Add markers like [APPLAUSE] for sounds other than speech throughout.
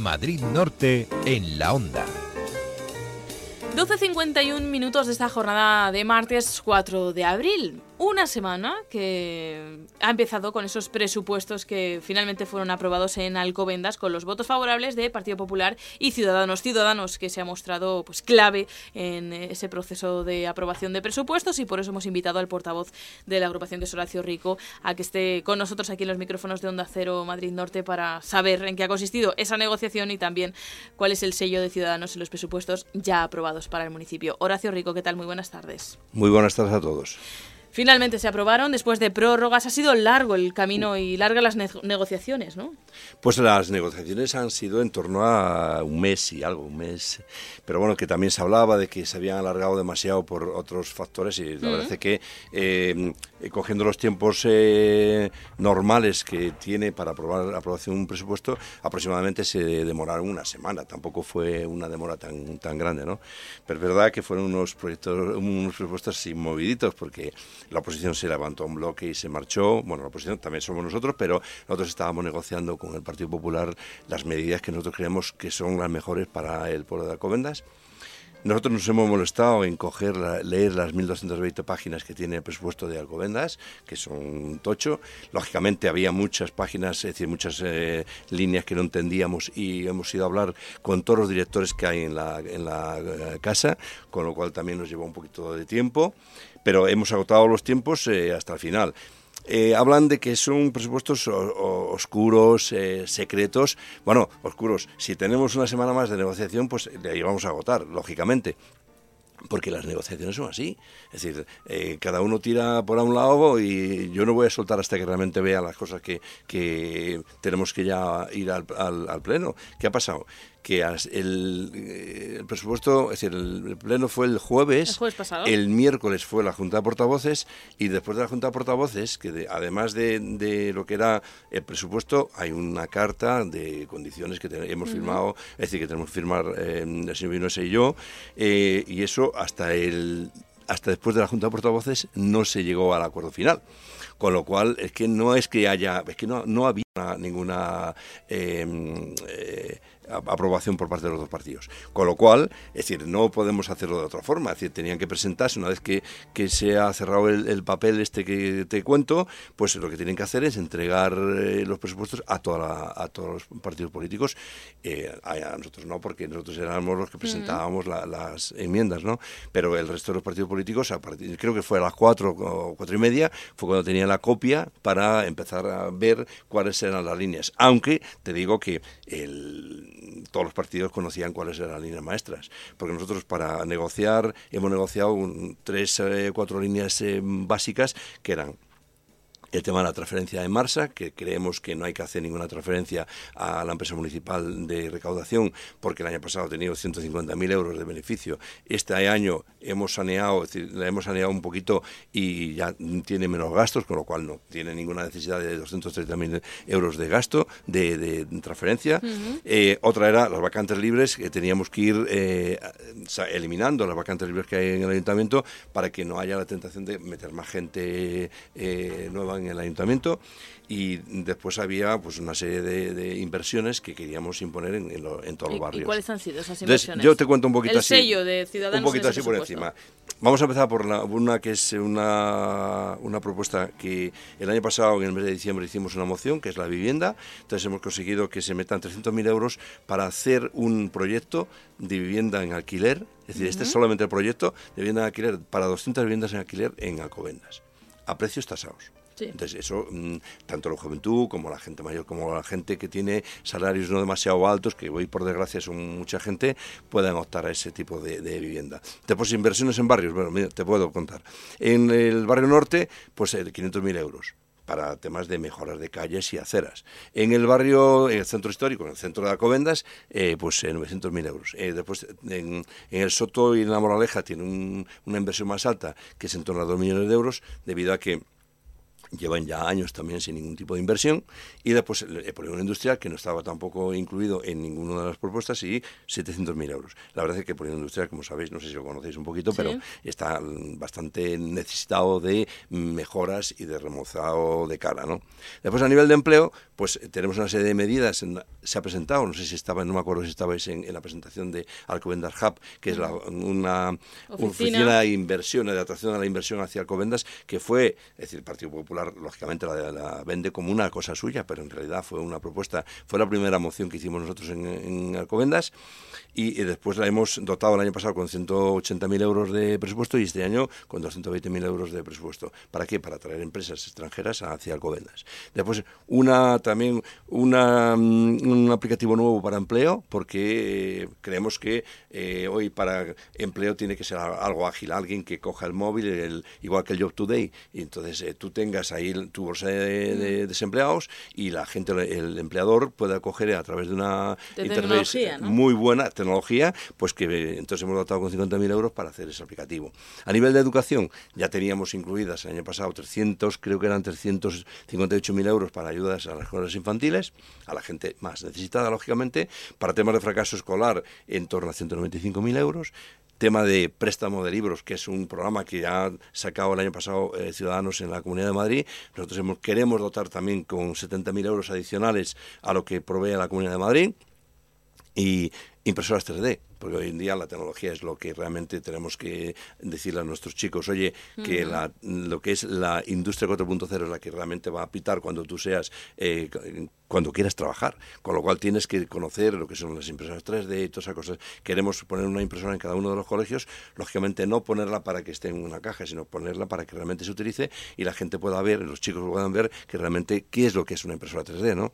Madrid Norte en la onda. 12.51 minutos de esta jornada de martes 4 de abril una semana que ha empezado con esos presupuestos que finalmente fueron aprobados en Alcobendas con los votos favorables de Partido Popular y Ciudadanos. Ciudadanos que se ha mostrado pues clave en ese proceso de aprobación de presupuestos y por eso hemos invitado al portavoz de la agrupación es Horacio Rico a que esté con nosotros aquí en los micrófonos de Onda Cero Madrid Norte para saber en qué ha consistido esa negociación y también cuál es el sello de Ciudadanos en los presupuestos ya aprobados para el municipio. Horacio Rico, ¿qué tal? Muy buenas tardes. Muy buenas tardes a todos. Finalmente se aprobaron después de prórrogas. Ha sido largo el camino y largas las negociaciones, ¿no? Pues las negociaciones han sido en torno a un mes y algo, un mes. Pero bueno, que también se hablaba de que se habían alargado demasiado por otros factores y la verdad es que eh, cogiendo los tiempos eh, normales que tiene para aprobar aprobación un presupuesto, aproximadamente se demoraron una semana. Tampoco fue una demora tan, tan grande, ¿no? Pero es verdad que fueron unos proyectos, unos presupuestos inmoviditos porque la oposición se levantó un bloque y se marchó. Bueno, la oposición también somos nosotros, pero nosotros estábamos negociando con el Partido Popular las medidas que nosotros creemos que son las mejores para el pueblo de Alcobendas. Nosotros nos hemos molestado en leer las 1.220 páginas que tiene el presupuesto de Alcobendas, que son un tocho. Lógicamente había muchas páginas, es decir, muchas eh, líneas que no entendíamos y hemos ido a hablar con todos los directores que hay en la, en la eh, casa, con lo cual también nos llevó un poquito de tiempo pero hemos agotado los tiempos eh, hasta el final. Eh, hablan de que son presupuestos oscuros, eh, secretos. Bueno, oscuros. Si tenemos una semana más de negociación, pues le vamos a agotar, lógicamente porque las negociaciones son así. Es decir, cada uno tira por un lado y yo no voy a soltar hasta que realmente vea las cosas que, que tenemos que ya ir al, al, pleno. ¿Qué ha pasado? Que el, eh, el, presupuesto, es decir, el, pleno fue el jueves, el, miércoles fue la Junta de Portavoces y después de la Junta de Portavoces, que además de, lo que era el presupuesto, hay una carta de condiciones que hemos firmado, es decir, que tenemos que firmar eh, el señor Vinoese y yo, eh, y eso hasta el hasta después de la Junta de Portavoces no se llegó al acuerdo final. Con lo cual, es que no es que haya, es que no, no había ninguna eh, aprobación por parte de los dos partidos. Con lo cual, es decir, no podemos hacerlo de otra forma. Es decir, tenían que presentarse una vez que, que se ha cerrado el, papel este que te cuento, pues lo que tienen que hacer es entregar eh, los presupuestos a, toda a todos los partidos políticos. Eh, a, nosotros no, porque nosotros éramos los que presentábamos las enmiendas, ¿no? Pero el resto de los partidos políticos, a partir, creo que fue a las cuatro o cuatro y media, fue cuando tenían la copia para empezar a ver cuáles eran las líneas. Aunque te digo que el todos los partidos conocían cuáles eran las líneas maestras, porque nosotros para negociar hemos negociado tres, eh, cuatro líneas eh, básicas que eran el tema de la transferencia de Marsa, que creemos que no hay que hacer ninguna transferencia a la empresa municipal de recaudación, porque el año pasado ha tenido 150.000 euros de beneficio. Este año hemos saneado, es decir, la hemos saneado un poquito y ya tiene menos gastos, con lo cual no tiene ninguna necesidad de 230.000 euros de gasto, de, transferencia. Eh, otra era las vacantes libres, que teníamos que ir eh, eliminando las vacantes libres que hay en el ayuntamiento para que no haya la tentación de meter más gente eh, nueva en el ayuntamiento y después había pues una serie de, inversiones que queríamos imponer en, en, todos los barrios. ¿Y cuáles han sido esas inversiones? yo te cuento un poquito el así. sello de Ciudadanos Un poquito así por encima. Vamos a empezar por una que es una, una propuesta que el año pasado, en el mes de diciembre, hicimos una moción, que es la vivienda. Entonces hemos conseguido que se metan 300.000 euros para hacer un proyecto de vivienda en alquiler. Es decir, este es solamente el proyecto de vivienda en alquiler para 200 viviendas en alquiler en Alcobendas, a precios tasados. Entonces, eso, mm, tanto la juventud como la gente mayor, como la gente que tiene salarios no demasiado altos, que hoy por desgracia son mucha gente, puedan optar a ese tipo de, vivienda. Después, inversiones en barrios, bueno, mira, te puedo contar. En el barrio norte, pues 500.000 euros para temas de mejoras de calles y aceras. En el barrio, en el centro histórico, en el centro de Alcobendas, eh, pues 900.000 euros. Eh, después, en, el Soto y en la Moraleja tiene una inversión más alta, que es en torno a 2 millones de euros, debido a que llevan ya años también sin ningún tipo de inversión, y después el polígono industrial, que no estaba tampoco incluido en ninguna de las propuestas, y 700.000 euros. La verdad es que el polígono industrial, como sabéis, no sé si lo conocéis un poquito, pero está bastante necesitado de mejoras y de remozado de cara. ¿no? Después, a nivel de empleo, pues tenemos una serie de medidas, se ha presentado, no sé si estaba, no me acuerdo si estabais en, la presentación de Alcobendas Hub, que es una oficina. de inversión, de atracción a la inversión hacia Alcobendas, que fue, es decir, el Partido Popular, lógicamente, la, vende como una cosa suya, pero en realidad fue una propuesta, fue la primera moción que hicimos nosotros en, Alcobendas, y, después la hemos dotado el año pasado con 180.000 euros de presupuesto y este año con 220.000 euros de presupuesto. ¿Para qué? Para atraer empresas extranjeras hacia Alcobendas. Después, una también una, mm, un aplicativo nuevo para empleo, porque creemos que eh, hoy para empleo tiene que ser algo ágil, alguien que coja el móvil, igual que el Job Today, y entonces eh, tú tengas ahí tu bolsa de, desempleados y la gente, el empleador pueda coger a través de una internet muy buena tecnología, pues que entonces hemos dotado con 50.000 euros para hacer ese aplicativo. A nivel de educación, ya teníamos incluidas el año pasado 300, creo que eran 358.000 euros para ayudas a las escuelas infantiles, a la gente más necesitada, lógicamente, para temas de fracaso escolar en torno a 195.000 euros, tema de préstamo de libros, que es un programa que ya ha sacado el año pasado eh, Ciudadanos en la Comunidad de Madrid. Nosotros queremos dotar también con 70.000 euros adicionales a lo que provee la Comunidad de Madrid. Y impresoras 3D, porque hoy en día la tecnología es lo que realmente tenemos que decirle a nuestros chicos, oye, que la, lo que es la industria 4.0 es la que realmente va a pitar cuando tú seas, eh, cuando quieras trabajar, con lo cual tienes que conocer lo que son las impresoras 3D y todas esas cosas. Queremos poner una impresora en cada uno de los colegios, lógicamente no ponerla para que esté en una caja, sino ponerla para que realmente se utilice y la gente pueda ver, los chicos puedan ver que realmente qué es lo que es una impresora 3D, ¿no?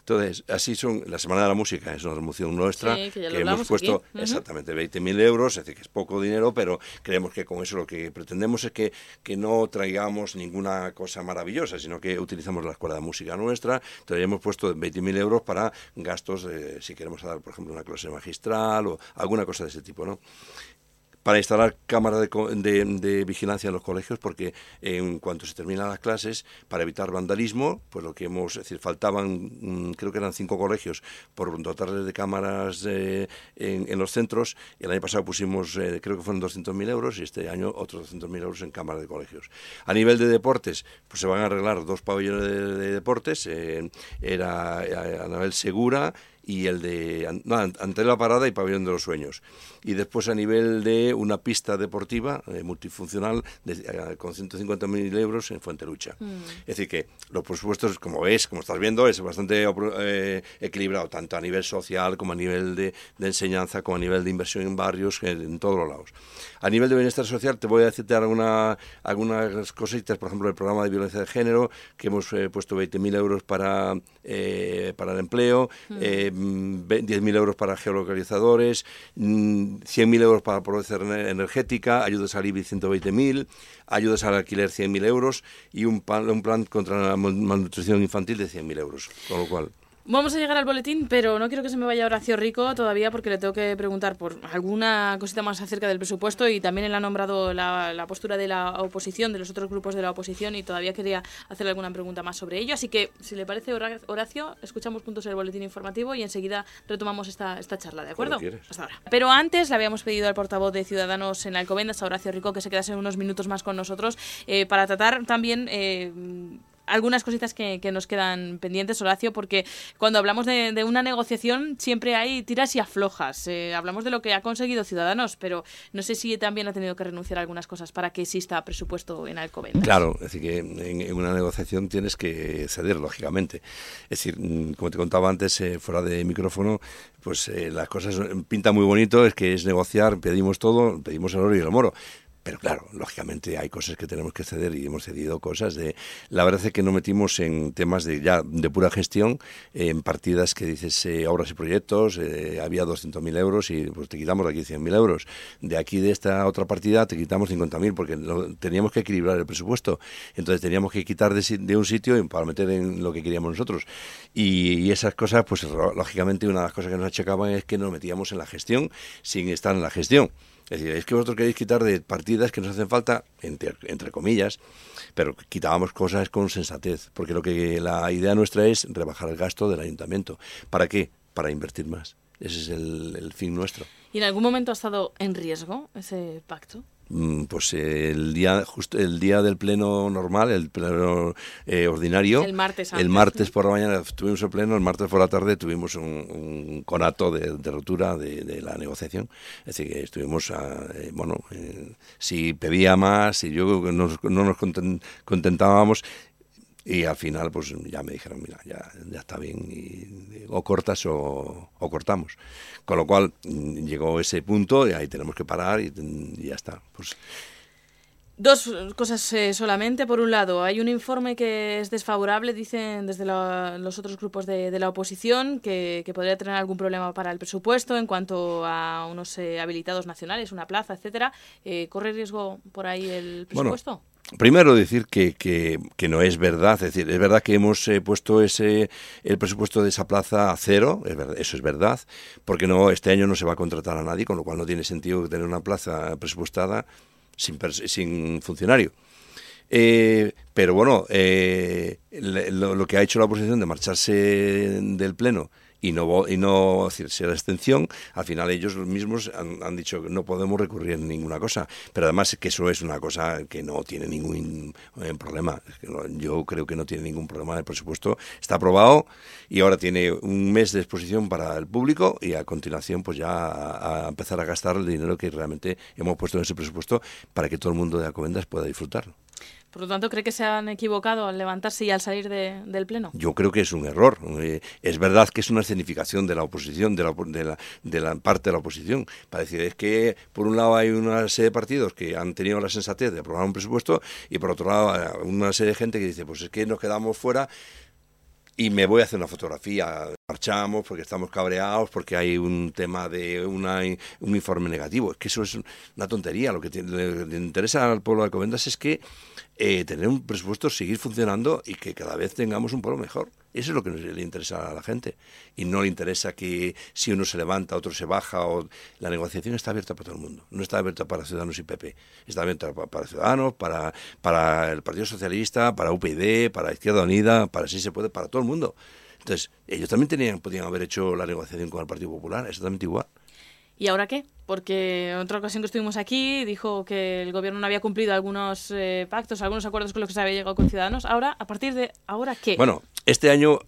Entonces, así son, la Semana de la Música es una promoción nuestra que, hemos puesto exactamente 20.000 euros, es decir, que es poco dinero, pero creemos que con eso lo que pretendemos es que, que no traigamos ninguna cosa maravillosa, sino que utilizamos la Escuela de Música nuestra, entonces hemos puesto 20.000 euros para gastos, de, si queremos dar, por ejemplo, una clase magistral o alguna cosa de ese tipo, ¿no? Para instalar cámaras de, vigilancia en los colegios, porque en cuanto se terminan las clases, para evitar vandalismo, pues lo que hemos, es decir, faltaban, mm, creo que eran cinco colegios, por dotarles de cámaras eh, en, los centros. El año pasado pusimos, eh, creo que fueron 200.000 euros y este año otros 200.000 euros en cámaras de colegios. A nivel de deportes, pues se van a arreglar dos pabellones de, deportes, eh, era Anabel Segura y el de no, ante la parada y pabellón de los sueños. Y después a nivel de una pista deportiva eh, multifuncional de, eh, con 150.000 euros en Fuente Lucha. Mm. Es decir, que los presupuestos, como ves, como estás viendo, es bastante eh, equilibrado, tanto a nivel social como a nivel de, de, enseñanza, como a nivel de inversión en barrios, en, todos los lados. A nivel de bienestar social, te voy a citar alguna, algunas cositas, por ejemplo, el programa de violencia de género, que hemos puesto 20.000 euros para, para el empleo. Mm. 10.000 euros para geolocalizadores, 100.000 mm, euros para pobreza energética, ayudas al IBI 120.000, ayudas al alquiler 100.000 euros y un plan, un plan contra la malnutrición infantil de 100.000 euros. Con lo cual, Vamos a llegar al boletín, pero no quiero que se me vaya Horacio Rico todavía porque le tengo que preguntar por alguna cosita más acerca del presupuesto y también él ha nombrado la, postura de la oposición, de los otros grupos de la oposición y todavía quería hacerle alguna pregunta más sobre ello. Así que, si le parece, Horacio, escuchamos puntos del boletín informativo y enseguida retomamos esta, esta charla, ¿de acuerdo? Hasta ahora. Pero antes le habíamos pedido al portavoz de Ciudadanos en Alcobendas, a Horacio Rico, que se quedase unos minutos más con nosotros eh, para tratar también... Eh, algunas cositas que, nos quedan pendientes, Horacio, porque cuando hablamos de, una negociación siempre hay tiras y aflojas. Eh, hablamos de lo que ha conseguido Ciudadanos, pero no sé si también ha tenido que renunciar a algunas cosas para que exista presupuesto en Alcobendas. Claro, es decir, que en, una negociación tienes que ceder, lógicamente. Es decir, mm, como te contaba antes, eh, fuera de micrófono, pues eh, las cosas pintan muy bonito, es que es negociar, pedimos todo, pedimos el oro y el moro pero claro, lógicamente hay cosas que tenemos que ceder y hemos cedido cosas de... La verdad es que no metimos en temas de ya de pura gestión, en partidas que dices eh, obras y proyectos, eh, había 200.000 euros y pues te quitamos de aquí 100.000 euros. De aquí de esta otra partida te quitamos 50.000 porque teníamos que equilibrar el presupuesto. Entonces teníamos que quitar de, un sitio para meter en lo que queríamos nosotros. Y, esas cosas, pues lógicamente una de las cosas que nos achacaban es que nos metíamos en la gestión sin estar en la gestión. Es decir, es que vosotros queréis quitar de partidas que nos hacen falta, entre, comillas, pero quitábamos cosas con sensatez, porque lo que la idea nuestra es rebajar el gasto del ayuntamiento. ¿Para qué? Para invertir más. Ese es el fin nuestro. ¿Y en algún momento ha estado en riesgo ese pacto? Mm, pues el día justo el día del pleno normal el pleno eh, ordinario. El martes el martes por la mañana tuvimos el pleno el martes por la tarde tuvimos un, un conato de, de ruptura de, de, la negociación. Es decir que estuvimos a, eh, bueno eh, si pedía más si yo no, no nos contentábamos y al final, pues ya me dijeron, mira, ya, ya está bien, y, o cortas o, o, cortamos. Con lo cual llegó ese punto y ahí tenemos que parar y, y ya está. Pues, Dos cosas eh, solamente. Por un lado, hay un informe que es desfavorable, dicen desde la, los otros grupos de, de la oposición, que, que, podría tener algún problema para el presupuesto en cuanto a unos eh, habilitados nacionales, una plaza, etcétera. Eh, ¿Corre riesgo por ahí el presupuesto? Bueno. Primero decir que, que, que, no es verdad, es decir, es verdad que hemos eh, puesto ese el presupuesto de esa plaza a cero, eso es verdad, porque no este año no se va a contratar a nadie, con lo cual no tiene sentido tener una plaza presupuestada sin, sin funcionario. Eh, pero bueno, eh, lo, lo, que ha hecho la oposición de marcharse del Pleno y no, y no decir, la extensión, al final ellos mismos han, han, dicho que no podemos recurrir en ninguna cosa. Pero además que eso es una cosa que no tiene ningún eh, problema. Yo creo que no tiene ningún problema. El presupuesto está aprobado y ahora tiene un mes de exposición para el público y a continuación pues ya a, a empezar a gastar el dinero que realmente hemos puesto en ese presupuesto para que todo el mundo de Alcobendas pueda disfrutarlo. Por lo tanto, ¿cree que se han equivocado al levantarse y al salir de, del Pleno? Yo creo que es un error. Eh, es verdad que es una escenificación de la oposición, de la, de la, de la parte de la oposición, para decir, es que por un lado hay una serie de partidos que han tenido la sensatez de aprobar un presupuesto y por otro lado una serie de gente que dice, pues es que nos quedamos fuera y me voy a hacer una fotografía. Marchamos porque estamos cabreados, porque hay un tema de una, un informe negativo. Es que eso es una tontería. Lo que le, interesa al pueblo de Alcobendas es que eh, tener un presupuesto, seguir funcionando y que cada vez tengamos un pueblo mejor. Eso es lo que le interesa a la gente. Y no le interesa que si uno se levanta, otro se baja. O... La negociación está abierta para todo el mundo. No está abierta para Ciudadanos y PP. Está abierta para Ciudadanos, para, para el Partido Socialista, para UPyD, para Izquierda Unida, para si se puede, para todo el mundo. Entonces, ellos también tenían, podían haber hecho la negociación con el Partido Popular, exactamente igual. ¿Y ahora qué? Porque en otra ocasión que estuvimos aquí dijo que el gobierno no había cumplido algunos eh, pactos, algunos acuerdos con los que se había llegado con Ciudadanos. Ahora, a partir de ahora, ¿qué? Bueno, este año,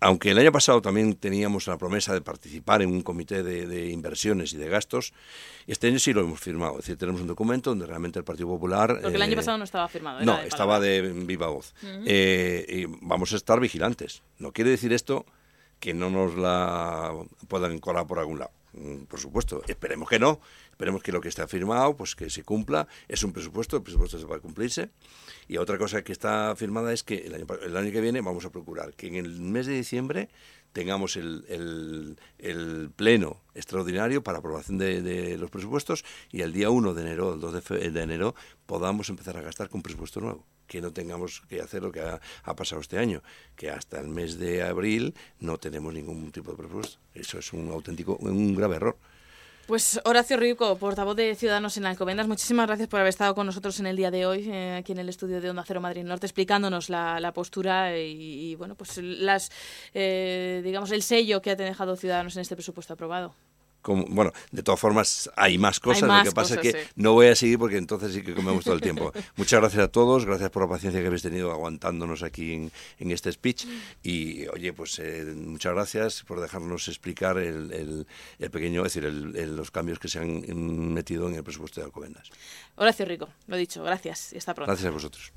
aunque el año pasado también teníamos la promesa de participar en un comité de, de, inversiones y de gastos, este año sí lo hemos firmado. Es decir, tenemos un documento donde realmente el Partido Popular... Porque el año pasado no estaba firmado. no, de estaba de viva voz. Uh -huh. eh, y vamos a estar vigilantes. No quiere decir esto que no nos la puedan colar por algún lado por supuesto, esperemos que no, esperemos que lo que está firmado, pues que se cumpla, es un presupuesto, el presupuesto se va a cumplirse. Y otra cosa que está firmada es que el año, el año que viene vamos a procurar que en el mes de diciembre tengamos el, el, el pleno extraordinario para aprobación de, los presupuestos y el día 1 de enero, el 2 de, de, enero, podamos empezar a gastar con presupuesto nuevo. Que no tengamos que hacer lo que ha, ha, pasado este año, que hasta el mes de abril no tenemos ningún tipo de presupuesto. Eso es un auténtico, un grave error. Pues Horacio Rico, portavoz de Ciudadanos en Alcobendas, muchísimas gracias por haber estado con nosotros en el día de hoy, eh, aquí en el estudio de Onda Cero Madrid Norte, explicándonos la, la postura y, bueno, pues las, eh, digamos, el sello que ha dejado Ciudadanos en este presupuesto aprobado. Como, bueno, de todas formas hay más cosas, hay más lo que pasa cosas, es que sí. no voy a seguir porque entonces sí que comemos todo el tiempo. [LAUGHS] Muchas gracias a todos, gracias por la paciencia que habéis tenido aguantándonos aquí en, en este speech y oye, pues eh, muchas gracias por dejarnos explicar el, el, el pequeño, es decir, el, los cambios que se han metido en el presupuesto de Alcobendas. Horacio Rico, lo dicho, gracias y hasta pronto. Gracias a vosotros.